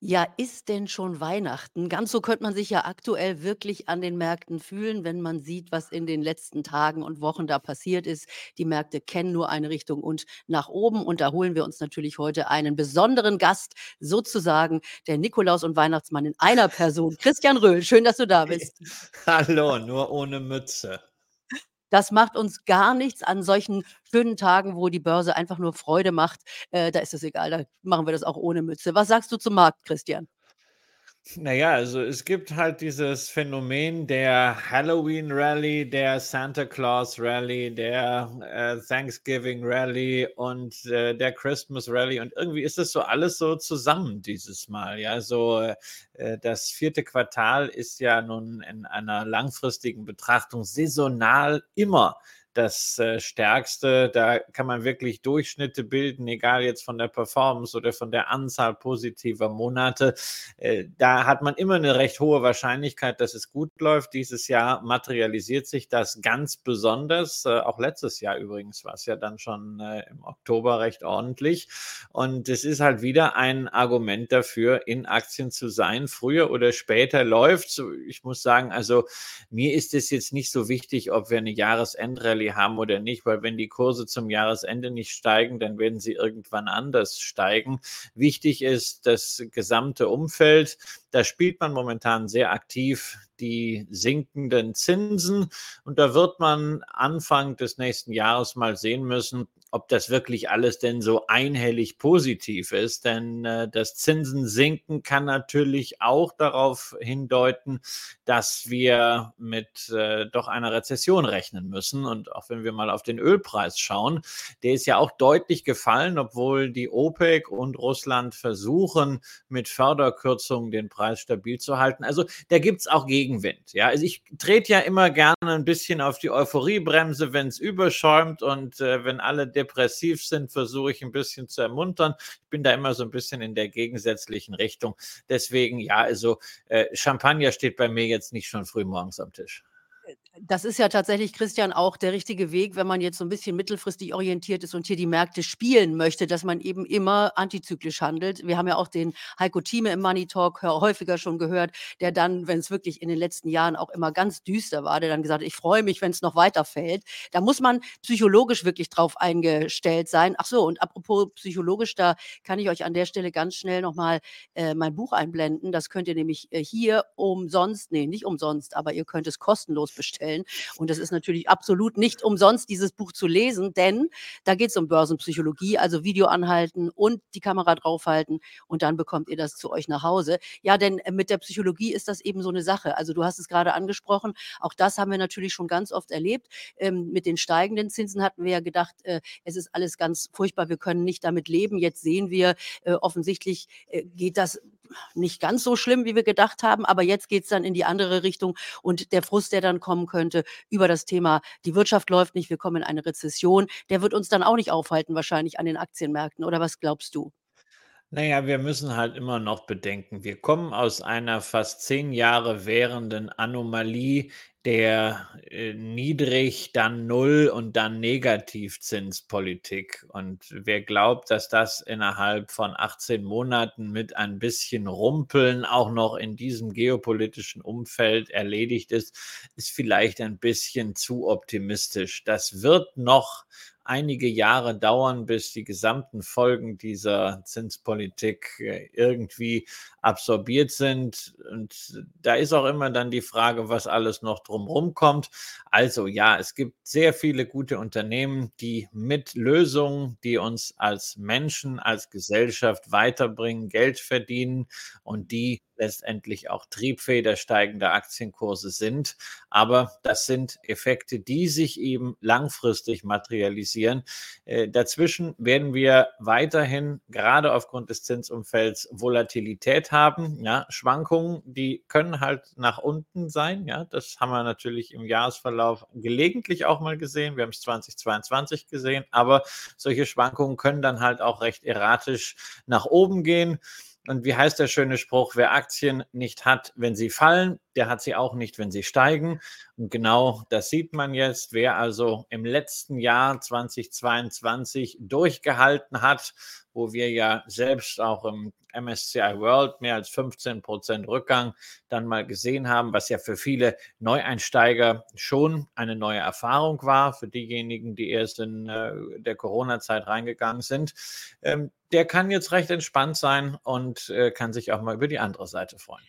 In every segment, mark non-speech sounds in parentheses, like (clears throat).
Ja, ist denn schon Weihnachten? Ganz so könnte man sich ja aktuell wirklich an den Märkten fühlen, wenn man sieht, was in den letzten Tagen und Wochen da passiert ist. Die Märkte kennen nur eine Richtung und nach oben. Und da holen wir uns natürlich heute einen besonderen Gast, sozusagen der Nikolaus und Weihnachtsmann in einer Person. Christian Röhl, schön, dass du da bist. (laughs) Hallo, nur ohne Mütze. Das macht uns gar nichts an solchen schönen Tagen, wo die Börse einfach nur Freude macht. Äh, da ist es egal, da machen wir das auch ohne Mütze. Was sagst du zum Markt, Christian? Na ja, also es gibt halt dieses Phänomen der Halloween Rally, der Santa Claus Rally, der äh, Thanksgiving Rally und äh, der Christmas Rally und irgendwie ist das so alles so zusammen dieses Mal. Ja, so äh, das vierte Quartal ist ja nun in einer langfristigen Betrachtung saisonal immer das äh, Stärkste. Da kann man wirklich Durchschnitte bilden, egal jetzt von der Performance oder von der Anzahl positiver Monate. Äh, da hat man immer eine recht hohe Wahrscheinlichkeit, dass es gut läuft. Dieses Jahr materialisiert sich das ganz besonders. Äh, auch letztes Jahr übrigens war es ja dann schon äh, im Oktober recht ordentlich. Und es ist halt wieder ein Argument dafür, in Aktien zu sein. Früher oder später läuft Ich muss sagen, also mir ist es jetzt nicht so wichtig, ob wir eine Jahresendrallye haben oder nicht, weil wenn die Kurse zum Jahresende nicht steigen, dann werden sie irgendwann anders steigen. Wichtig ist das gesamte Umfeld. Da spielt man momentan sehr aktiv die sinkenden Zinsen und da wird man Anfang des nächsten Jahres mal sehen müssen, ob das wirklich alles denn so einhellig positiv ist. Denn äh, das Zinsen sinken kann natürlich auch darauf hindeuten, dass wir mit äh, doch einer Rezession rechnen müssen. Und auch wenn wir mal auf den Ölpreis schauen, der ist ja auch deutlich gefallen, obwohl die OPEC und Russland versuchen, mit Förderkürzungen den Preis stabil zu halten. Also da gibt es auch Gegenwind. Ja, also ich trete ja immer gerne ein bisschen auf die Euphoriebremse, wenn es überschäumt und äh, wenn alle depressiv sind, versuche ich ein bisschen zu ermuntern. Ich bin da immer so ein bisschen in der gegensätzlichen Richtung. Deswegen, ja, also äh, Champagner steht bei mir jetzt nicht schon früh morgens am Tisch das ist ja tatsächlich, Christian, auch der richtige Weg, wenn man jetzt so ein bisschen mittelfristig orientiert ist und hier die Märkte spielen möchte, dass man eben immer antizyklisch handelt. Wir haben ja auch den Heiko Thieme im Money Talk häufiger schon gehört, der dann, wenn es wirklich in den letzten Jahren auch immer ganz düster war, der dann gesagt hat: „Ich freue mich, wenn es noch weiterfällt.“ Da muss man psychologisch wirklich drauf eingestellt sein. Ach so, und apropos psychologisch, da kann ich euch an der Stelle ganz schnell noch mal, äh, mein Buch einblenden. Das könnt ihr nämlich, äh, hier umsonst nee, nicht umsonst, aber ihr könnt es kostenlos bestellen. Und das ist natürlich absolut nicht umsonst, dieses Buch zu lesen, denn da geht es um Börsenpsychologie, also Video anhalten und die Kamera draufhalten und dann bekommt ihr das zu euch nach Hause. Ja, denn äh, mit der Psychologie ist das eben so eine Sache. Also du hast es gerade angesprochen, auch das haben wir natürlich schon ganz oft erlebt. Ähm, mit den steigenden Zinsen hatten wir ja gedacht, äh, es ist alles ganz furchtbar, wir können nicht damit leben. Jetzt sehen wir, äh, offensichtlich äh, geht das nicht ganz so schlimm, wie wir gedacht haben, aber jetzt geht es dann in die andere Richtung und der Frust, der dann kommen könnte über das Thema, die Wirtschaft läuft nicht, wir kommen in eine Rezession, der wird uns dann auch nicht aufhalten wahrscheinlich an den Aktienmärkten oder was glaubst du? Naja, wir müssen halt immer noch bedenken, wir kommen aus einer fast zehn Jahre währenden Anomalie der äh, niedrig, dann null und dann Negativzinspolitik. Und wer glaubt, dass das innerhalb von 18 Monaten mit ein bisschen Rumpeln auch noch in diesem geopolitischen Umfeld erledigt ist, ist vielleicht ein bisschen zu optimistisch. Das wird noch einige Jahre dauern, bis die gesamten Folgen dieser Zinspolitik äh, irgendwie absorbiert sind. Und da ist auch immer dann die Frage, was alles noch drumherum kommt. Also ja, es gibt sehr viele gute Unternehmen, die mit Lösungen, die uns als Menschen, als Gesellschaft weiterbringen, Geld verdienen und die letztendlich auch Triebfeder steigender Aktienkurse sind. Aber das sind Effekte, die sich eben langfristig materialisieren. Äh, dazwischen werden wir weiterhin gerade aufgrund des Zinsumfelds Volatilität haben. Ja, Schwankungen, die können halt nach unten sein. Ja, das haben wir natürlich im Jahresverlauf gelegentlich auch mal gesehen. Wir haben es 2022 gesehen, aber solche Schwankungen können dann halt auch recht erratisch nach oben gehen. Und wie heißt der schöne Spruch, wer Aktien nicht hat, wenn sie fallen, der hat sie auch nicht, wenn sie steigen. Und genau das sieht man jetzt. Wer also im letzten Jahr 2022 durchgehalten hat, wo wir ja selbst auch im MSCI World mehr als 15 Prozent Rückgang dann mal gesehen haben, was ja für viele Neueinsteiger schon eine neue Erfahrung war, für diejenigen, die erst in äh, der Corona-Zeit reingegangen sind. Ähm, der kann jetzt recht entspannt sein und äh, kann sich auch mal über die andere Seite freuen.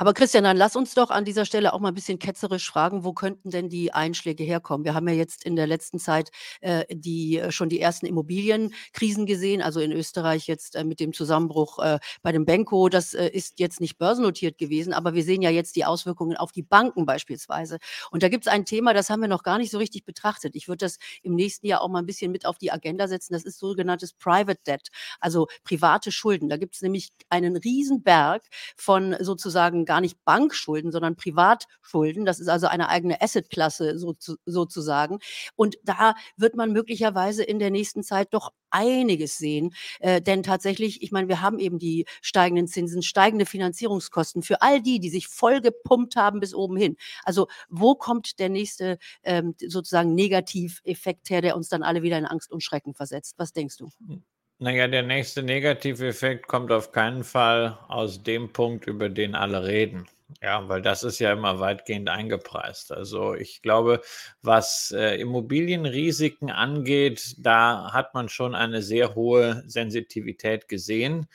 Aber Christian, dann lass uns doch an dieser Stelle auch mal ein bisschen ketzerisch fragen, wo könnten denn die Einschläge herkommen? Wir haben ja jetzt in der letzten Zeit äh, die, äh, schon die ersten Immobilienkrisen gesehen, also in Österreich jetzt äh, mit dem Zusammenbruch äh, bei dem Benko. Das äh, ist jetzt nicht börsennotiert gewesen, aber wir sehen ja jetzt die Auswirkungen auf die Banken beispielsweise. Und da gibt es ein Thema, das haben wir noch gar nicht so richtig betrachtet. Ich würde das im nächsten Jahr auch mal ein bisschen mit auf die Agenda setzen. Das ist sogenanntes Private Debt, also private Schulden. Da gibt es nämlich einen Riesenberg von sozusagen gar nicht Bankschulden, sondern Privatschulden. Das ist also eine eigene Assetklasse so, sozusagen. Und da wird man möglicherweise in der nächsten Zeit doch einiges sehen. Äh, denn tatsächlich, ich meine, wir haben eben die steigenden Zinsen, steigende Finanzierungskosten für all die, die sich voll gepumpt haben bis oben hin. Also wo kommt der nächste ähm, sozusagen Negativeffekt her, der uns dann alle wieder in Angst und Schrecken versetzt? Was denkst du? Hm. Naja, der nächste Negativeffekt kommt auf keinen Fall aus dem Punkt, über den alle reden. Ja, weil das ist ja immer weitgehend eingepreist. Also ich glaube, was äh, Immobilienrisiken angeht, da hat man schon eine sehr hohe Sensitivität gesehen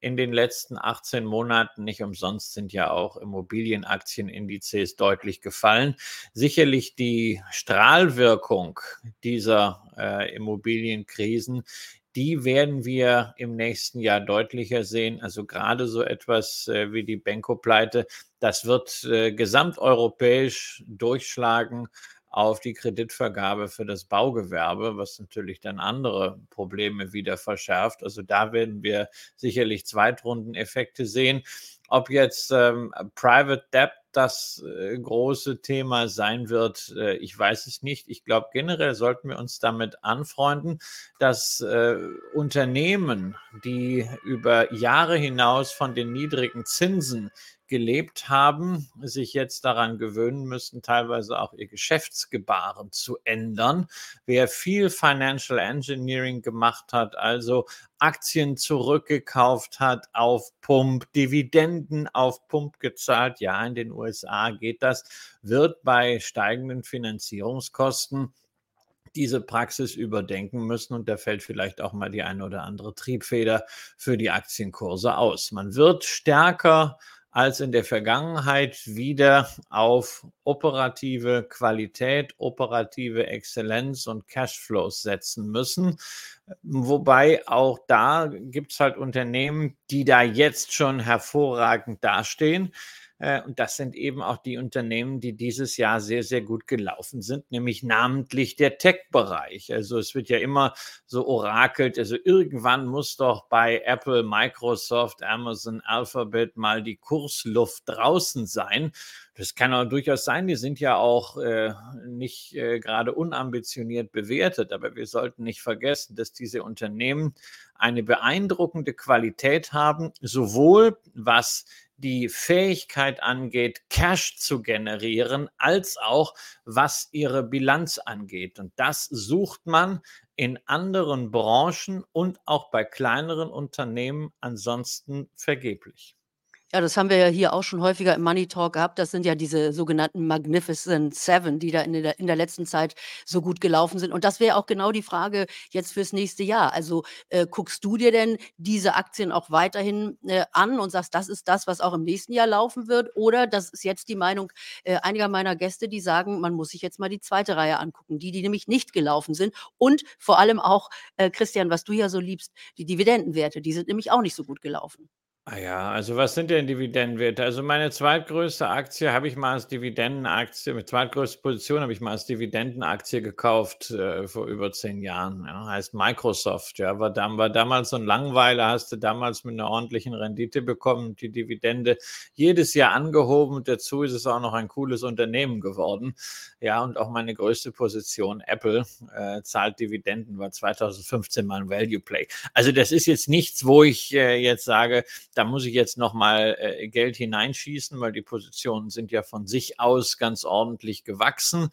in den letzten 18 Monaten. Nicht umsonst sind ja auch Immobilienaktienindices deutlich gefallen. Sicherlich die Strahlwirkung dieser äh, Immobilienkrisen die werden wir im nächsten Jahr deutlicher sehen. Also gerade so etwas äh, wie die Benko-Pleite, das wird äh, gesamteuropäisch durchschlagen auf die Kreditvergabe für das Baugewerbe, was natürlich dann andere Probleme wieder verschärft. Also da werden wir sicherlich Zweitrundeneffekte sehen. Ob jetzt ähm, Private Debt das äh, große Thema sein wird, äh, ich weiß es nicht. Ich glaube, generell sollten wir uns damit anfreunden, dass äh, Unternehmen, die über Jahre hinaus von den niedrigen Zinsen gelebt haben, sich jetzt daran gewöhnen müssen, teilweise auch ihr Geschäftsgebaren zu ändern. Wer viel Financial Engineering gemacht hat, also Aktien zurückgekauft hat auf Pump, Dividenden auf Pump gezahlt, ja, in den USA geht das, wird bei steigenden Finanzierungskosten diese Praxis überdenken müssen und da fällt vielleicht auch mal die eine oder andere Triebfeder für die Aktienkurse aus. Man wird stärker als in der Vergangenheit wieder auf operative Qualität, operative Exzellenz und Cashflows setzen müssen. Wobei auch da gibt es halt Unternehmen, die da jetzt schon hervorragend dastehen. Äh, und das sind eben auch die Unternehmen, die dieses Jahr sehr, sehr gut gelaufen sind, nämlich namentlich der Tech-Bereich. Also es wird ja immer so orakelt, also irgendwann muss doch bei Apple, Microsoft, Amazon, Alphabet mal die Kursluft draußen sein. Das kann auch durchaus sein. Die sind ja auch äh, nicht äh, gerade unambitioniert bewertet, aber wir sollten nicht vergessen, dass diese Unternehmen eine beeindruckende Qualität haben, sowohl was die Fähigkeit angeht, Cash zu generieren, als auch was ihre Bilanz angeht. Und das sucht man in anderen Branchen und auch bei kleineren Unternehmen ansonsten vergeblich. Ja, das haben wir ja hier auch schon häufiger im Money Talk gehabt. Das sind ja diese sogenannten Magnificent Seven, die da in der, in der letzten Zeit so gut gelaufen sind. Und das wäre auch genau die Frage jetzt fürs nächste Jahr. Also äh, guckst du dir denn diese Aktien auch weiterhin äh, an und sagst, das ist das, was auch im nächsten Jahr laufen wird? Oder das ist jetzt die Meinung äh, einiger meiner Gäste, die sagen, man muss sich jetzt mal die zweite Reihe angucken, die, die nämlich nicht gelaufen sind. Und vor allem auch, äh, Christian, was du ja so liebst, die Dividendenwerte, die sind nämlich auch nicht so gut gelaufen. Ah ja, also was sind denn Dividendenwerte? Also meine zweitgrößte Aktie habe ich mal als Dividendenaktie, mit zweitgrößte Position habe ich mal als Dividendenaktie gekauft äh, vor über zehn Jahren. Ja, heißt Microsoft. Ja, war, dam war damals so ein Langweiler, hast du damals mit einer ordentlichen Rendite bekommen, die Dividende jedes Jahr angehoben. Dazu ist es auch noch ein cooles Unternehmen geworden. Ja, und auch meine größte Position, Apple, äh, zahlt Dividenden, war 2015 mal ein Value Play. Also das ist jetzt nichts, wo ich äh, jetzt sage, da muss ich jetzt nochmal äh, Geld hineinschießen, weil die Positionen sind ja von sich aus ganz ordentlich gewachsen.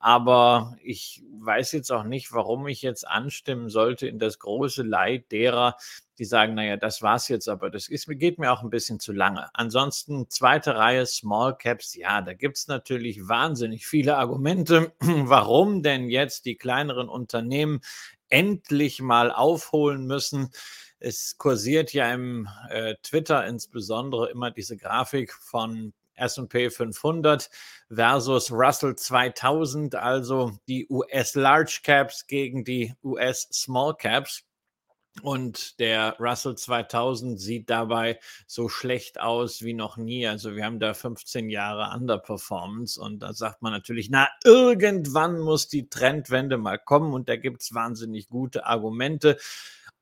Aber ich weiß jetzt auch nicht, warum ich jetzt anstimmen sollte in das große Leid derer, die sagen, naja, das war's jetzt, aber das ist, geht mir auch ein bisschen zu lange. Ansonsten zweite Reihe Small Caps, ja, da gibt es natürlich wahnsinnig viele Argumente, (clears throat) warum denn jetzt die kleineren Unternehmen endlich mal aufholen müssen. Es kursiert ja im äh, Twitter insbesondere immer diese Grafik von S&P 500 versus Russell 2000, also die US Large Caps gegen die US Small Caps. Und der Russell 2000 sieht dabei so schlecht aus wie noch nie. Also wir haben da 15 Jahre Underperformance und da sagt man natürlich, na, irgendwann muss die Trendwende mal kommen und da gibt es wahnsinnig gute Argumente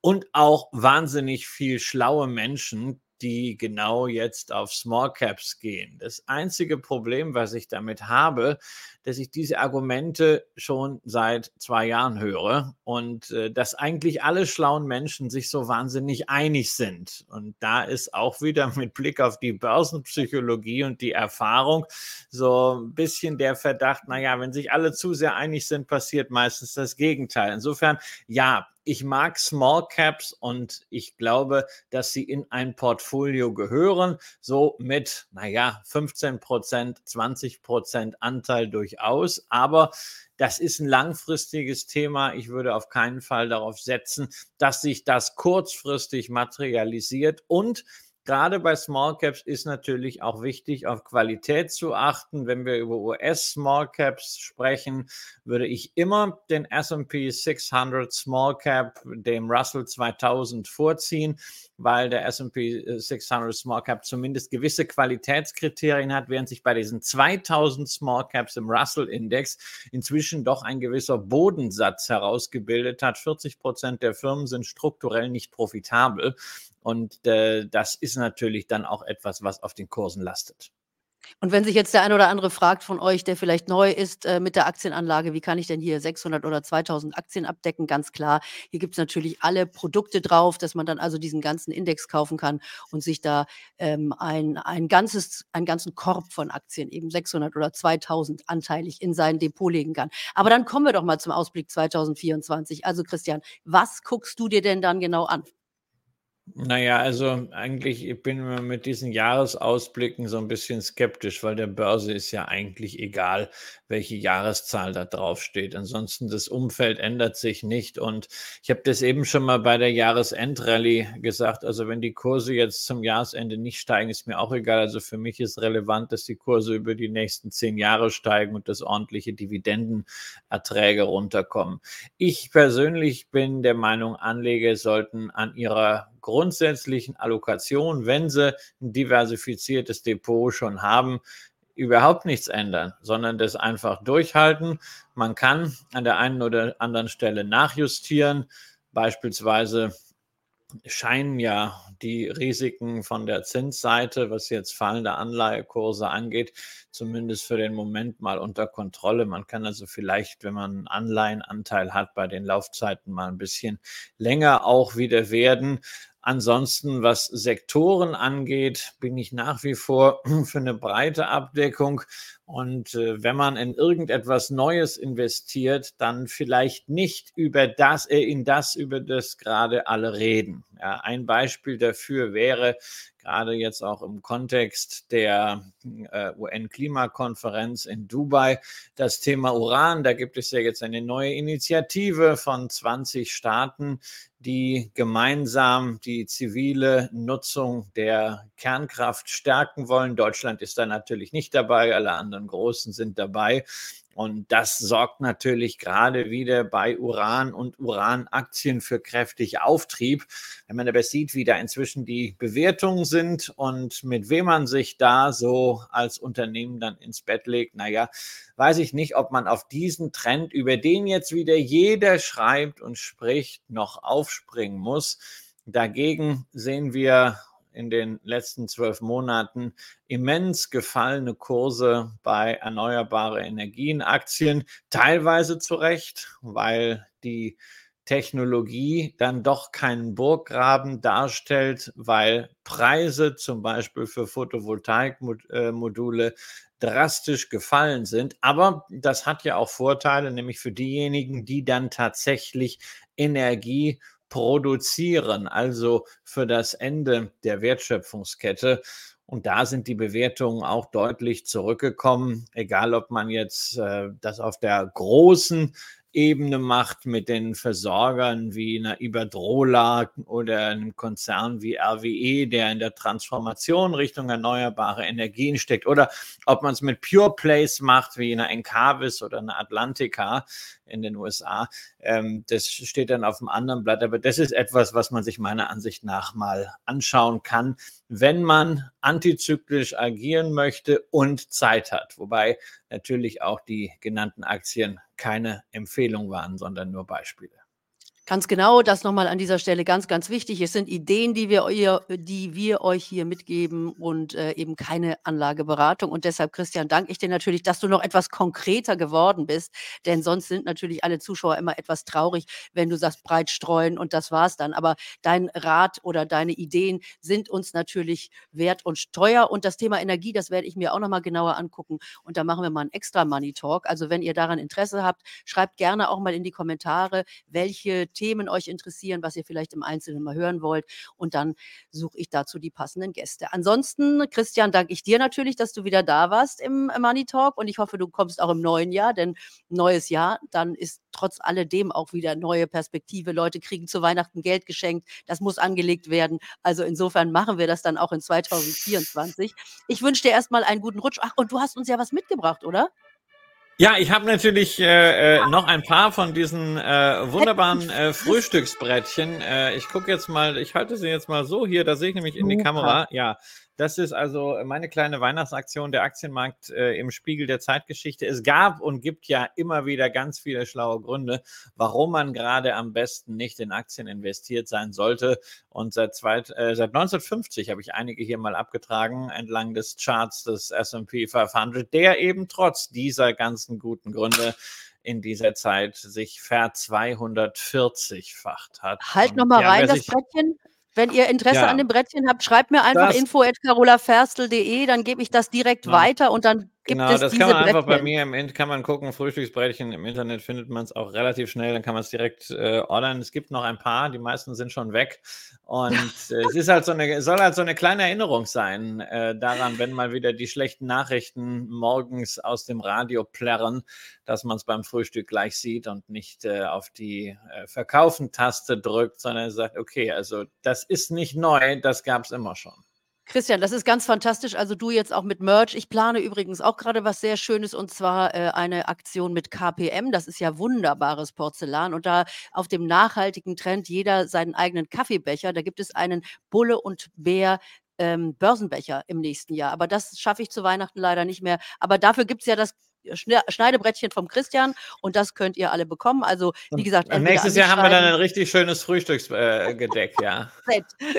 und auch wahnsinnig viel schlaue Menschen, die genau jetzt auf Small Caps gehen. Das einzige Problem, was ich damit habe, dass ich diese Argumente schon seit zwei Jahren höre und äh, dass eigentlich alle schlauen Menschen sich so wahnsinnig einig sind. Und da ist auch wieder (laughs) mit Blick auf die Börsenpsychologie und die Erfahrung so ein bisschen der Verdacht, naja, wenn sich alle zu sehr einig sind, passiert meistens das Gegenteil. Insofern, ja, ich mag Small Caps und ich glaube, dass sie in ein Portfolio gehören, so mit, naja, 15 Prozent, 20 Prozent Anteil durchaus. Aber das ist ein langfristiges Thema. Ich würde auf keinen Fall darauf setzen, dass sich das kurzfristig materialisiert und Gerade bei Small Caps ist natürlich auch wichtig, auf Qualität zu achten. Wenn wir über US Small Caps sprechen, würde ich immer den S&P 600 Small Cap dem Russell 2000 vorziehen, weil der S&P 600 Small Cap zumindest gewisse Qualitätskriterien hat, während sich bei diesen 2000 Small Caps im Russell Index inzwischen doch ein gewisser Bodensatz herausgebildet hat. 40 Prozent der Firmen sind strukturell nicht profitabel. Und äh, das ist natürlich dann auch etwas, was auf den Kursen lastet. Und wenn sich jetzt der ein oder andere fragt von euch, der vielleicht neu ist äh, mit der Aktienanlage, wie kann ich denn hier 600 oder 2000 Aktien abdecken? Ganz klar, hier gibt es natürlich alle Produkte drauf, dass man dann also diesen ganzen Index kaufen kann und sich da ähm, ein, ein ganzes, einen ganzen Korb von Aktien, eben 600 oder 2000 anteilig in sein Depot legen kann. Aber dann kommen wir doch mal zum Ausblick 2024. Also Christian, was guckst du dir denn dann genau an? Naja, also eigentlich ich bin ich mit diesen Jahresausblicken so ein bisschen skeptisch, weil der Börse ist ja eigentlich egal, welche Jahreszahl da drauf steht. Ansonsten das Umfeld ändert sich nicht und ich habe das eben schon mal bei der Jahresendrallye gesagt, also wenn die Kurse jetzt zum Jahresende nicht steigen, ist mir auch egal. Also für mich ist relevant, dass die Kurse über die nächsten zehn Jahre steigen und dass ordentliche Dividendenerträge runterkommen. Ich persönlich bin der Meinung, Anleger sollten an ihrer grundsätzlichen Allokation, wenn sie ein diversifiziertes Depot schon haben, überhaupt nichts ändern, sondern das einfach durchhalten. Man kann an der einen oder anderen Stelle nachjustieren, beispielsweise scheinen ja die Risiken von der Zinsseite, was jetzt fallende Anleihekurse angeht, zumindest für den Moment mal unter Kontrolle. Man kann also vielleicht, wenn man einen Anleihenanteil hat, bei den Laufzeiten mal ein bisschen länger auch wieder werden. Ansonsten, was Sektoren angeht, bin ich nach wie vor (clears throat) für eine breite Abdeckung. Und äh, wenn man in irgendetwas Neues investiert, dann vielleicht nicht über das, äh, in das, über das gerade alle reden. Ja, ein Beispiel dafür wäre gerade jetzt auch im Kontext der äh, UN-Klimakonferenz in Dubai das Thema Uran. Da gibt es ja jetzt eine neue Initiative von 20 Staaten, die gemeinsam die zivile Nutzung der Kernkraft stärken wollen. Deutschland ist da natürlich nicht dabei, alle anderen Großen sind dabei. Und das sorgt natürlich gerade wieder bei Uran und Uranaktien für kräftig Auftrieb. Wenn man aber sieht, wie da inzwischen die Bewertungen sind und mit wem man sich da so als Unternehmen dann ins Bett legt, naja, weiß ich nicht, ob man auf diesen Trend, über den jetzt wieder jeder schreibt und spricht, noch aufspringen muss. Dagegen sehen wir in den letzten zwölf Monaten immens gefallene Kurse bei erneuerbare Energienaktien, teilweise zu Recht, weil die Technologie dann doch keinen Burggraben darstellt, weil Preise zum Beispiel für Photovoltaikmodule drastisch gefallen sind. Aber das hat ja auch Vorteile, nämlich für diejenigen, die dann tatsächlich Energie produzieren, also für das Ende der Wertschöpfungskette. Und da sind die Bewertungen auch deutlich zurückgekommen, egal ob man jetzt äh, das auf der großen Ebene macht mit den Versorgern wie einer Iberdrola oder einem Konzern wie RWE, der in der Transformation Richtung erneuerbare Energien steckt, oder ob man es mit Pure Plays macht wie einer Encavis oder einer Atlantica in den USA. Ähm, das steht dann auf dem anderen Blatt, aber das ist etwas, was man sich meiner Ansicht nach mal anschauen kann, wenn man antizyklisch agieren möchte und Zeit hat. Wobei natürlich auch die genannten Aktien keine Empfehlung waren, sondern nur Beispiele. Ganz genau, das nochmal an dieser Stelle ganz, ganz wichtig. Es sind Ideen, die wir, ihr, die wir euch hier mitgeben und äh, eben keine Anlageberatung. Und deshalb, Christian, danke ich dir natürlich, dass du noch etwas konkreter geworden bist. Denn sonst sind natürlich alle Zuschauer immer etwas traurig, wenn du sagst, breit streuen und das war's dann. Aber dein Rat oder deine Ideen sind uns natürlich wert und teuer. Und das Thema Energie, das werde ich mir auch nochmal genauer angucken. Und da machen wir mal einen extra Money Talk. Also wenn ihr daran Interesse habt, schreibt gerne auch mal in die Kommentare, welche Themen euch interessieren, was ihr vielleicht im Einzelnen mal hören wollt. Und dann suche ich dazu die passenden Gäste. Ansonsten, Christian, danke ich dir natürlich, dass du wieder da warst im Money Talk. Und ich hoffe, du kommst auch im neuen Jahr, denn neues Jahr, dann ist trotz alledem auch wieder neue Perspektive. Leute kriegen zu Weihnachten Geld geschenkt. Das muss angelegt werden. Also insofern machen wir das dann auch in (laughs) 2024. Ich wünsche dir erstmal einen guten Rutsch. Ach, und du hast uns ja was mitgebracht, oder? Ja, ich habe natürlich äh, äh, noch ein paar von diesen äh, wunderbaren äh, Frühstücksbrettchen. Äh, ich gucke jetzt mal, ich halte sie jetzt mal so hier, da sehe ich nämlich in die Kamera. Ja, das ist also meine kleine Weihnachtsaktion der Aktienmarkt äh, im Spiegel der Zeitgeschichte. Es gab und gibt ja immer wieder ganz viele schlaue Gründe, warum man gerade am besten nicht in Aktien investiert sein sollte. Und seit, zweit, äh, seit 1950 habe ich einige hier mal abgetragen entlang des Charts des S&P 500, der eben trotz dieser ganzen guten Gründe in dieser Zeit sich ver 240-facht hat. Halt nochmal rein, das Brettchen. Wenn ihr Interesse ja. an dem Brettchen habt, schreibt mir einfach info@carolaferstel.de, dann gebe ich das direkt ja. weiter und dann genau, das kann man einfach bei mir im Internet kann man gucken, Frühstücksbrettchen im Internet findet man es auch relativ schnell, dann kann man es direkt äh, ordern. Es gibt noch ein paar, die meisten sind schon weg und (laughs) äh, es ist halt so eine soll halt so eine kleine Erinnerung sein äh, daran, wenn mal wieder die schlechten Nachrichten morgens aus dem Radio plärren, dass man es beim Frühstück gleich sieht und nicht äh, auf die äh, Verkaufen-Taste drückt, sondern sagt, okay, also das ist nicht neu, das gab es immer schon. Christian, das ist ganz fantastisch. Also du jetzt auch mit Merch. Ich plane übrigens auch gerade was sehr Schönes und zwar äh, eine Aktion mit KPM. Das ist ja wunderbares Porzellan und da auf dem nachhaltigen Trend jeder seinen eigenen Kaffeebecher. Da gibt es einen Bulle und Bär ähm, Börsenbecher im nächsten Jahr. Aber das schaffe ich zu Weihnachten leider nicht mehr. Aber dafür gibt es ja das Schneidebrettchen vom Christian und das könnt ihr alle bekommen. Also, wie gesagt, nächstes Jahr haben wir dann ein richtig schönes Frühstücksgedeck, äh, ja.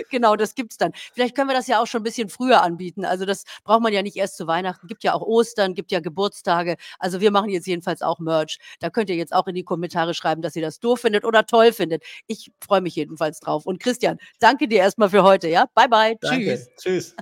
genau, das gibt es dann. Vielleicht können wir das ja auch schon ein bisschen früher anbieten. Also, das braucht man ja nicht erst zu Weihnachten. Gibt ja auch Ostern, gibt ja Geburtstage. Also, wir machen jetzt jedenfalls auch Merch. Da könnt ihr jetzt auch in die Kommentare schreiben, dass ihr das doof findet oder toll findet. Ich freue mich jedenfalls drauf. Und Christian, danke dir erstmal für heute, ja? Bye bye. Danke. Tschüss. Tschüss.